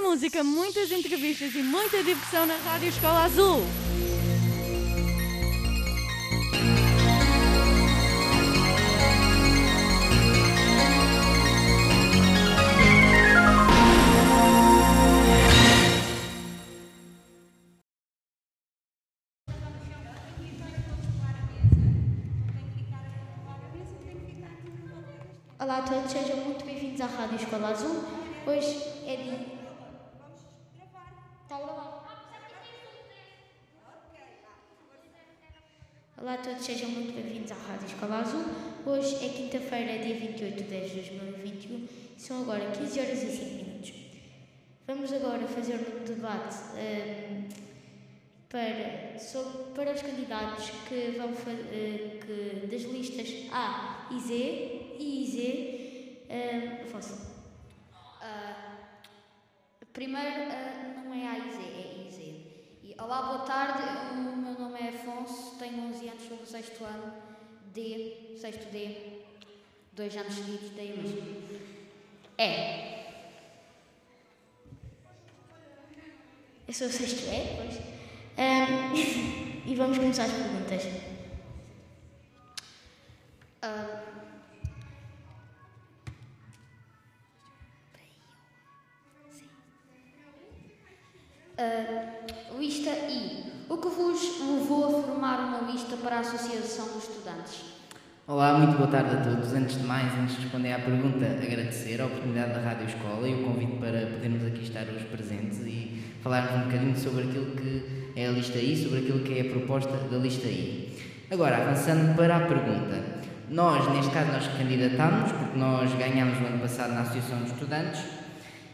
música, muitas entrevistas e muita diversão na Rádio Escola Azul. Olá a todos, sejam muito bem-vindos à Rádio Escola Azul. Hoje é dia. Está a gravar. Olá a todos, sejam muito bem-vindos à Rádio Escola Azul. Hoje é quinta-feira, dia 28 de 10 de 2021 e são agora 15 horas e 5 minutos. Vamos agora fazer um debate ehm, para, sobre, para os candidatos que vão eh, que, das listas A e Z e Z. ehm, Afonso. Ah, primeiro, ah, não é A e Z, é I Z. E, olá, boa tarde. Nome é Afonso, tenho 11 anos, sou do sexto ano, D, sexto D, dois anos seguidos, daí mesmo. É. Eu sou o sexto E, pois. Ehm, e vamos começar as perguntas. Para a Associação dos Estudantes? Olá, muito boa tarde a todos. Antes de mais, antes de responder à pergunta, agradecer a oportunidade da Rádio Escola e o convite para podermos aqui estar hoje presentes e falarmos um bocadinho sobre aquilo que é a lista I, sobre aquilo que é a proposta da lista I. Agora, avançando para a pergunta. Nós, neste caso, nós candidatámos, porque nós ganhámos no ano passado na Associação de Estudantes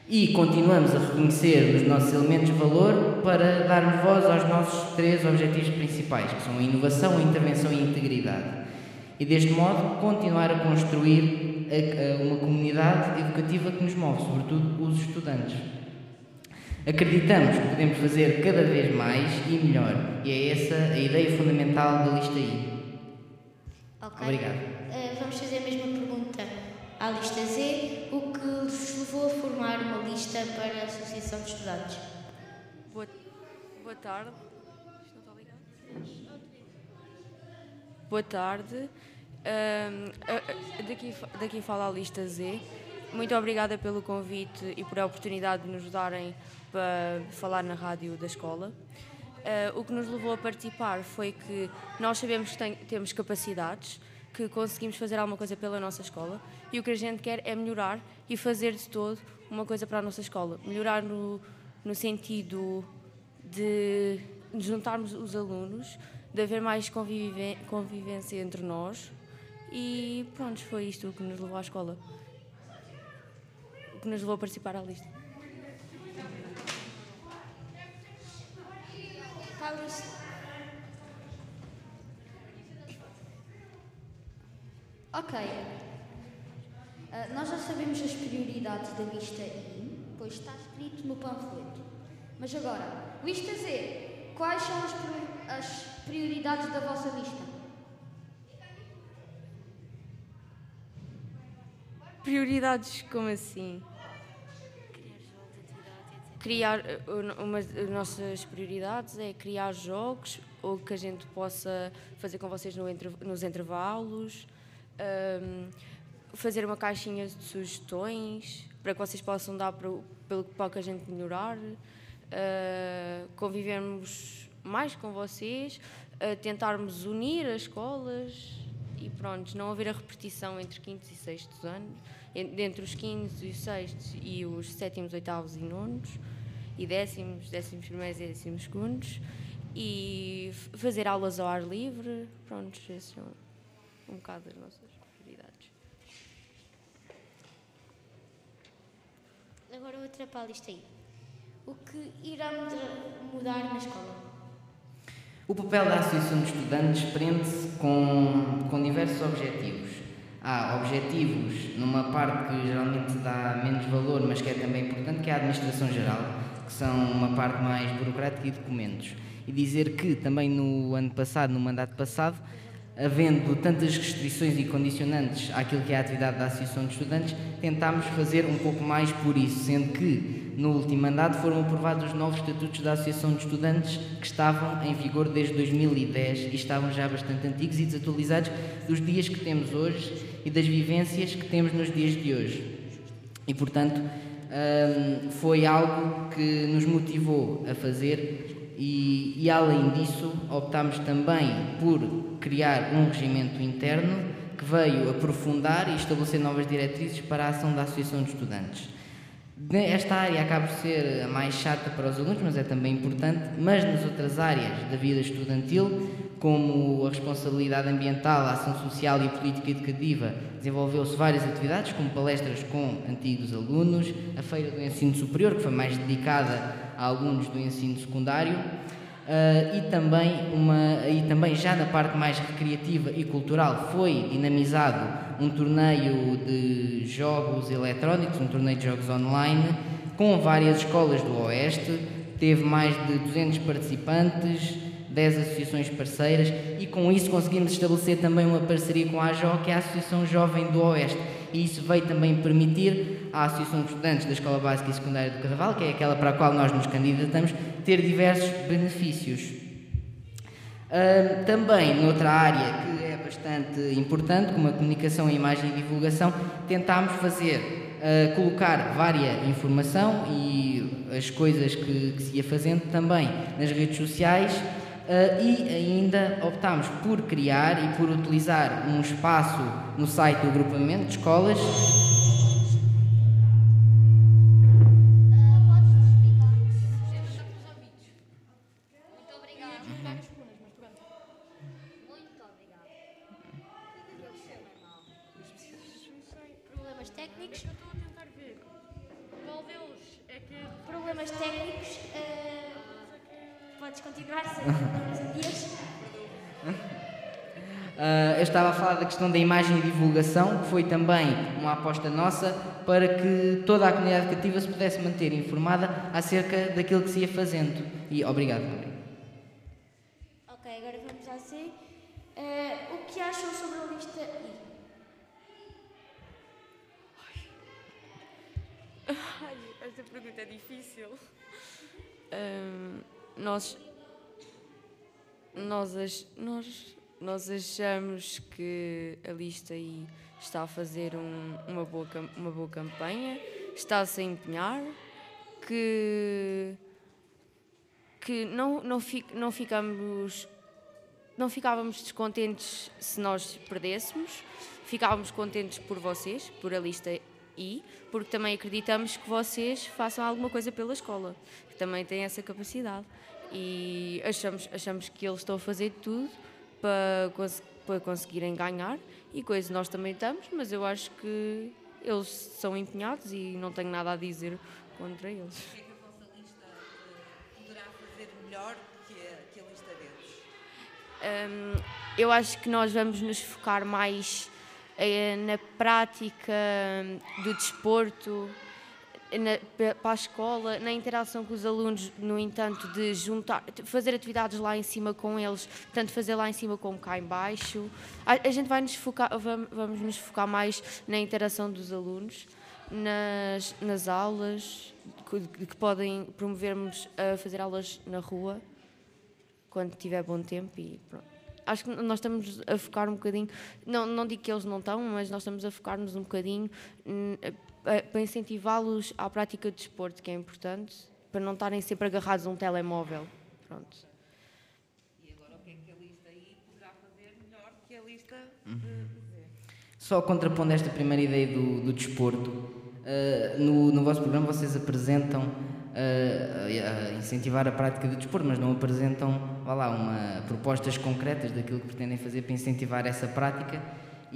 e continuamos a reconhecer os nossos elementos de valor para darmos voz aos nossos três objetivos principais, que são a inovação, a intervenção e a integridade. E deste modo continuar a construir a- a uma comunidade educativa que nos move, sobretudo os estudantes. Acreditamos que podemos fazer cada vez mais e melhor, e é essa a ideia fundamental da lista I. Ok. Obrigado. Eh, vamos fazer a mesma pergunta à lista Z. O que vos levou a formar uma lista para a Associação de Estudantes? Boa, boa tarde. Boa tarde. A- daqui, daqui fala a lista Z. Muito obrigada pelo convite e por a oportunidade de nos darem para falar na rádio da escola. Ah, o que nos levou a participar foi que nós sabemos que tem- temos capacidades, que conseguimos fazer alguma coisa pela nossa escola e o que a gente quer é melhorar e fazer de todo uma coisa para a nossa escola. Melhorar no, no sentido de juntarmos os alunos, de haver mais convivência entre nós e pronto, foi isto que nos levou à escola. O que nos levou a participar à lista. Está a lista. Ok. Ah, nós já sabemos as prioridades da lista I, pois está escrito no panfleto. Mas agora, lista Z, quais são as, as prioridades da vossa lista? Prioridades como assim? Criar o- uma das nossas prioridades é criar jogos ou que a gente possa fazer com vocês no nos intervalos, ahm, fazer uma caixinha de sugestões para que vocês possam dar para, pelo que a gente melhorar, ah, convivermos mais com vocês, ah, tentarmos unir as escolas e pronto, não haver a repetição entre quintos e sextos anos, en- entre os quintos e os sextos e os sétimos, oitavos e nonos, e décimos, décimos primeiros e décimos segundos, e fazer aulas ao ar livre, pronto, esses um bocado as nossas prioridades. Agora outra para a lista I. O que irá muda- mudar na escola? O papel da Associação de Estudantes prende-se com, com diversos objetivos. Há objetivos numa parte que geralmente dá menos valor, mas que é também importante, que é a administração geral, que são uma parte mais burocrática e documentos. E dizer que também no ano passado, no mandato passado, havendo tantas restrições e condicionantes àquilo que é a atividade da Associação de Estudantes, tentámos fazer um pouco mais por isso, sendo que no último mandato foram aprovados os novos estatutos da Associação de Estudantes que estavam em vigor desde 2010 e estavam já bastante antigos e desatualizados dos dias que temos hoje e das vivências que temos nos dias de hoje. E, portanto, hum, foi algo que nos motivou a fazer e, e, além disso, optámos também por criar um regimento interno que veio aprofundar e estabelecer novas diretrizes para a ação da Associação de Estudantes. Esta área acaba por ser a mais chata para os alunos, mas é também importante, mas nas outras áreas da vida estudantil, como a responsabilidade ambiental, a ação social e a política educativa, desenvolveu-se várias atividades, como palestras com antigos alunos, a Feira do Ensino Superior, que foi mais dedicada a alunos do ensino secundário, Uh, e, também uma, e também já na parte mais recreativa e cultural foi dinamizado um torneio de jogos eletrónicos, um torneio de jogos online, com várias escolas do Oeste, teve mais de 200 participantes, 10 associações parceiras e com isso conseguimos estabelecer também uma parceria com a AJO, que é a Associação Jovem do Oeste. E isso veio também permitir à Associação de Estudantes da Escola Básica e Secundária do Carnaval, que é aquela para a qual nós nos candidatamos, ter diversos benefícios. Uh, também, noutra área que é bastante importante, como a comunicação, a imagem e divulgação, tentámos fazer, uh, colocar várias informação e as coisas que, que, se ia fazendo também nas redes sociais uh, e ainda optámos por criar e por utilizar um espaço no site do agrupamento de escolas eu estava a falar da questão da imagem e divulgação, que foi também uma aposta nossa para que toda a comunidade educativa se pudesse manter informada acerca daquilo que se ia fazendo. E obrigado, Ok, agora vamos à C. Uh, o que acham sobre a lista I? Ai, esta pergunta é difícil. Um, nós, nós, nós nós achamos que a lista aí está a fazer um, uma, boa, uma boa campanha, está-se a empenhar, que, que não, não, fic, não ficamos não ficávamos descontentes se nós perdêssemos, ficávamos contentes por vocês, por a lista I, porque também acreditamos que vocês façam alguma coisa pela escola, que também têm essa capacidade. E achamos, achamos que eles estão a fazer tudo para, cons para conseguirem ganhar e coisa nós também estamos, mas eu acho que eles são empenhados e não tenho nada a dizer contra eles. O que é que a vossa lista uh, poderá fazer melhor que a, que a lista deles? Um, eu acho que nós vamos nos focar mais uh, na prática do desporto, na, para a escola, na interação com os alunos, no entanto, de juntar, fazer atividades lá em cima com eles, tanto fazer lá em cima como cá em baixo. A, a gente vai nos focar, vamos, vamos nos focar mais na interação dos alunos, nas, nas aulas, que, que podem promovermos a fazer aulas na rua, quando tiver bom tempo e pronto acho que nós estamos a focar um bocadinho, não, não digo que eles não estão, mas nós estamos a focar-nos um bocadinho para incentivá-los à prática de desporto, que é importante, para não estarem sempre agarrados a um telemóvel. Pronto. E agora o que é que a lista aí poderá fazer melhor que a lista uhum. Só contrapondo esta primeira ideia do, do desporto, uh, no, no vosso programa vocês apresentam uh, a incentivar a prática do desporto, mas não apresentam, vá lá, uma, propostas concretas daquilo que pretendem fazer para incentivar essa prática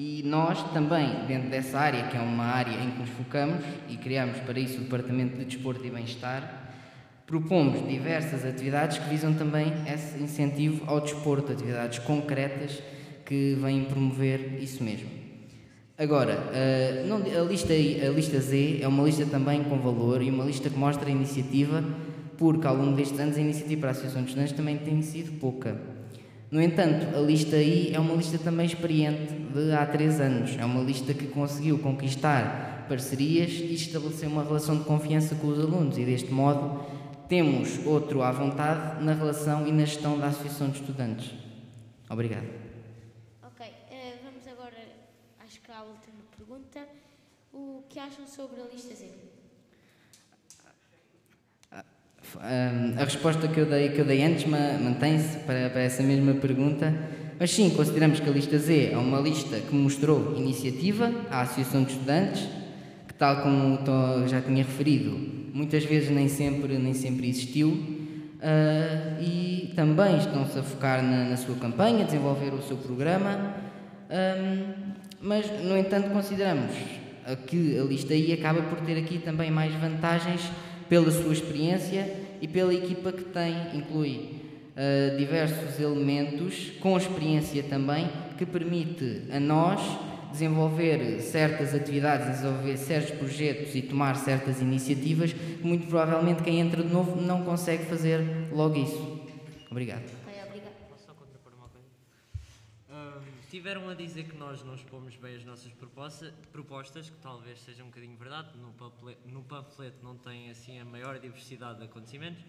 e nós também, dentro dessa área, que é uma área em que nos focamos e criamos para isso o Departamento de Desporto e Bem-Estar, propomos diversas atividades que visam também esse incentivo ao desporto, atividades concretas que vêm promover isso mesmo. Agora, a lista, a lista Z é uma lista também com valor e uma lista que mostra a iniciativa, porque ao longo destes anos a iniciativa para a Associação de Estudantes também tem sido pouca. No entanto, a lista aí é uma lista também experiente de há três anos. É uma lista que conseguiu conquistar parcerias e estabelecer uma relação de confiança com os alunos e deste modo temos outro à vontade na relação e na gestão da Associação de Estudantes. Obrigado. Ok, eh, vamos agora, acho que à última pergunta. O que acham sobre a lista Z? Hum, a resposta que eu dei, que eu dei antes ma- mantém-se para, para essa mesma pergunta, mas sim, consideramos que a lista Z é uma lista que mostrou iniciativa à Associação de Estudantes, que tal como já tinha referido, muitas vezes nem sempre, nem sempre existiu, ah, e também estão-se a focar na, na sua campanha, desenvolver o seu programa, hum, mas, no entanto, consideramos que a lista I acaba por ter aqui também mais vantagens pela sua experiência e pela equipa que tem, inclui ah, diversos elementos com experiência também, que permite a nós desenvolver certas atividades, desenvolver certos projetos e tomar certas iniciativas muito provavelmente quem entra de novo não consegue fazer logo isso. Obrigado. Posso só contrapor uma coisa? Ahm, tiveram a dizer que nós não expomos bem as nossas proposta- propostas, que talvez seja um bocadinho verdade, no panfleto, no não tem assim a maior diversidade de acontecimentos,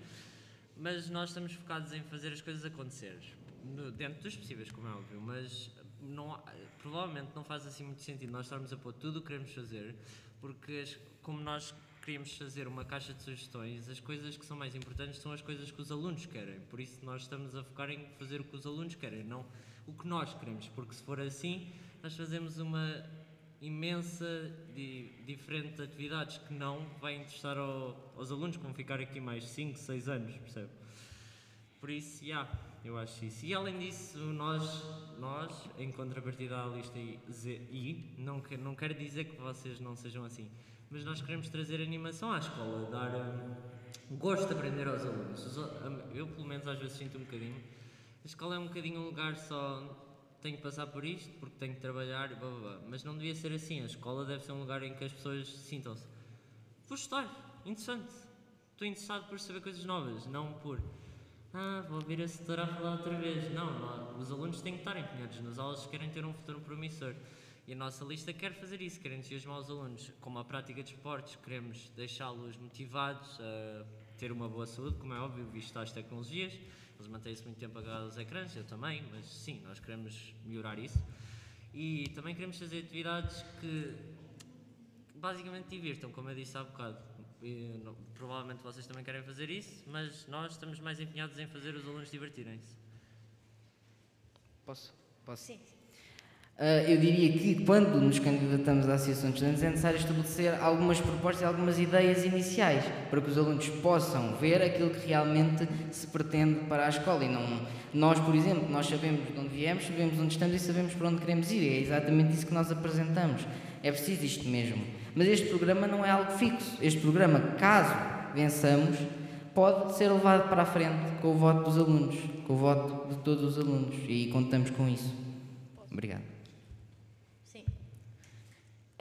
mas nós estamos focados em fazer as coisas acontecer, no- dentro dos possíveis, como é óbvio, mas não, provavelmente não faz assim muito sentido nós estarmos a pôr tudo o que queremos fazer, porque como nós queríamos fazer uma caixa de sugestões, as coisas que são mais importantes são as coisas que os alunos querem. Por isso nós estamos a focar em fazer o que os alunos querem, não o que nós queremos, porque se for assim, nós fazemos uma imensa de diferente atividades que não vai interessar ao- aos alunos, que vão ficar aqui mais 5, 6 anos, percebe? Por isso, já, eu acho isso. E além disso, nós, nós em contrapartida à lista I, Z, I não, não quero dizer que vocês não sejam assim, mas nós queremos trazer animação à escola, dar hum, gosto de aprender aos alunos. Eu, pelo menos, às vezes sinto um bocadinho. A escola é um bocadinho um lugar só. Tenho que passar por isto porque tenho que trabalhar, blá, blá, blá. mas não devia ser assim. A escola deve ser um lugar em que as pessoas sintam-se. Vou estudar, interessante. Estou interessado por saber coisas novas, não por ah, vou ouvir a setora falar outra vez. Não, não, os alunos têm que estar empenhados nas aulas se querem ter um futuro promissor. E a nossa lista quer fazer isso, quer entusiasmar os alunos. Como a prática de esportes, queremos deixá-los motivados a ter uma boa saúde, como é óbvio, visto as tecnologias. Eles mantêm-se muito tempo agarrados aos ecrãs, eu também, mas sim, nós queremos melhorar isso. E também queremos fazer atividades que basicamente divirtam, como eu disse há bocado. E, não- provavelmente vocês também querem fazer isso, mas nós estamos mais empenhados em fazer os alunos divertirem-se. Posso? Posso? Sim. Ah, eu diria que quando nos candidatamos à Associação de Estudantes é necessário estabelecer algumas propostas e algumas ideias iniciais para que os alunos possam ver aquilo que realmente se pretende para a escola e não nós, por exemplo, nós sabemos de onde viemos, sabemos onde estamos e sabemos para onde queremos ir. É exatamente isso que nós apresentamos. É preciso isto mesmo. Mas este programa não é algo fixo. Este programa, caso vençamos, pode ser levado para a frente com o voto dos alunos, com o voto de todos os alunos e contamos com isso. Obrigado.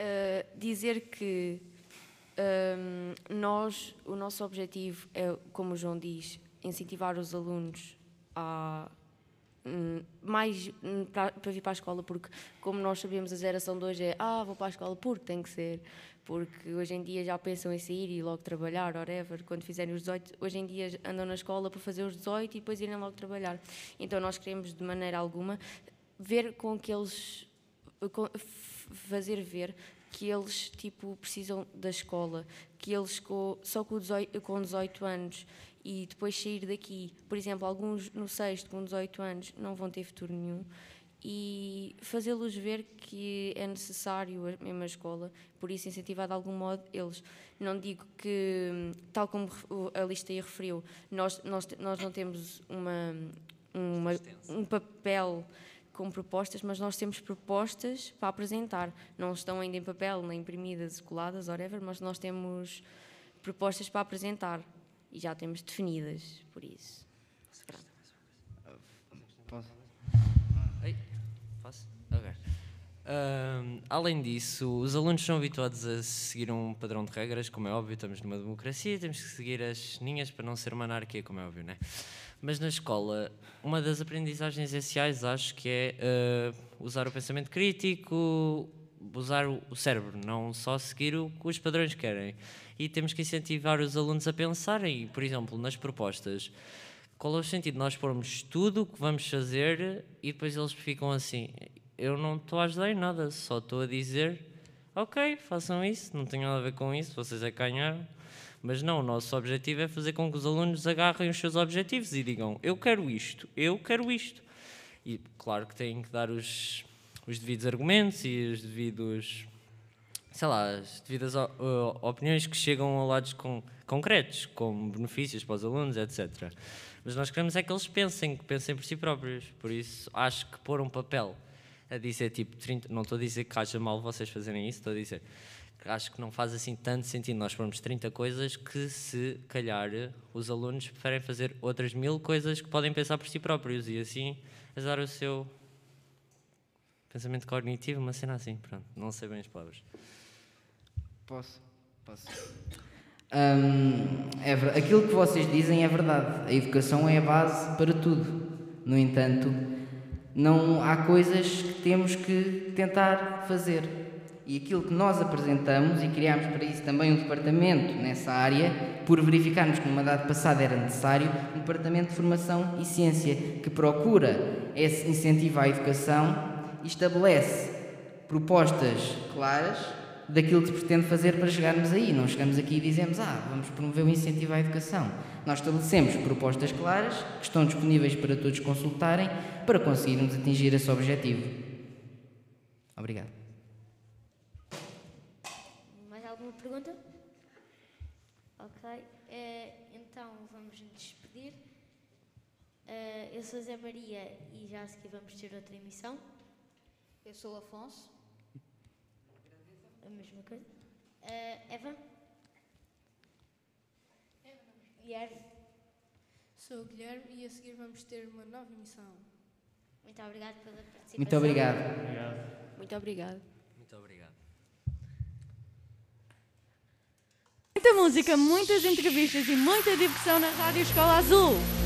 Uh, dizer que um, nós, o nosso objetivo é, como o João diz, incentivar os alunos a hum, mais hum, para, para vir para a escola, porque como nós sabemos a geração de hoje é ah, vou para a escola porque tem que ser, porque hoje em dia já pensam em sair e logo trabalhar, whatever, quando fizerem os 18, hoje em dia andam na escola para fazer os 18 e depois irem logo trabalhar. Então nós queremos de maneira alguma ver com que eles com- fazer ver que eles tipo precisam da escola, que eles co- só com 18, com 18 anos e depois sair daqui, por exemplo, alguns no sexto com 18 anos não vão ter futuro nenhum. E fazê-los ver que é necessário a mesma escola, por isso incentivar de algum modo eles. Não digo que, tal como a lista aí referiu, nós, nós, nós não temos uma, uma, um papel com propostas, mas nós temos propostas para apresentar. Não estão ainda em papel, nem imprimidas, coladas, whatever, mas nós temos propostas para apresentar e já temos definidas, por isso. Posso? Posso? Ok. Ahm, além disso, os alunos são habituados a seguir um padrão de regras, como é óbvio, estamos numa democracia, temos que seguir as linhas para não ser uma anarquia, como é óbvio, né? Mas na escola, uma das aprendizagens essenciais acho que é ah, usar o pensamento crítico, usar o cérebro, não só seguir o que os padrões querem. E temos que incentivar os alunos a pensarem, por exemplo, nas propostas. Qual é o sentido de nós pormos tudo o que vamos fazer e depois eles ficam assim? Eu não estou a ajudar em nada, só estou a dizer, ok, façam isso, não tem nada a ver com isso, vocês é que ganharam. Mas não, o nosso objetivo é fazer com que os alunos agarrem os seus objetivos e digam, eu quero isto, eu quero isto. E claro que têm que dar os, os devidos argumentos e os devidos, sei lá, as devidas opiniões que chegam a lados com, concretos, como benefícios para os alunos, etc. Mas nós queremos é que eles pensem, que pensem por si próprios. Por isso, acho que pôr um papel a dizer tipo 30, não estou a dizer que acha mal vocês fazerem isso, estou a dizer que acho que não faz assim tanto sentido nós pormos 30 coisas que se calhar os alunos preferem fazer outras mil coisas que podem pensar por si próprios e assim ajudar o seu pensamento cognitivo, uma cena assim, pronto, não sei bem as palavras. Posso? Posso. Hum, é aquilo que vocês dizem é verdade. A educação é a base para tudo. No entanto, não há coisas que temos que tentar fazer. E aquilo que nós apresentamos, e criámos para isso também um departamento nessa área, por verificarmos que numa data passada era necessário, um departamento de formação e ciência, que procura esse incentivo à educação e estabelece propostas claras daquilo que se pretende fazer para chegarmos aí. Não chegamos aqui e dizemos, ah, vamos promover o incentivo à educação. Nós estabelecemos propostas claras que estão disponíveis para todos consultarem para conseguirmos atingir esse objetivo. Obrigado. Mais alguma pergunta? Ok. eh, então vamos nos despedir. Eh, eu sou Zé Maria e já a seguir vamos ter outra emissão. Eu sou o Afonso. A mesma coisa. Eh, Eva? Guilherme? Sou o Guilherme e a seguir vamos ter uma nova emissão. Muito obrigado pela participação. Muito obrigado. Muito obrigado. Muito obrigado. Muita música, muitas entrevistas e muita diversão na Rádio Escola Azul.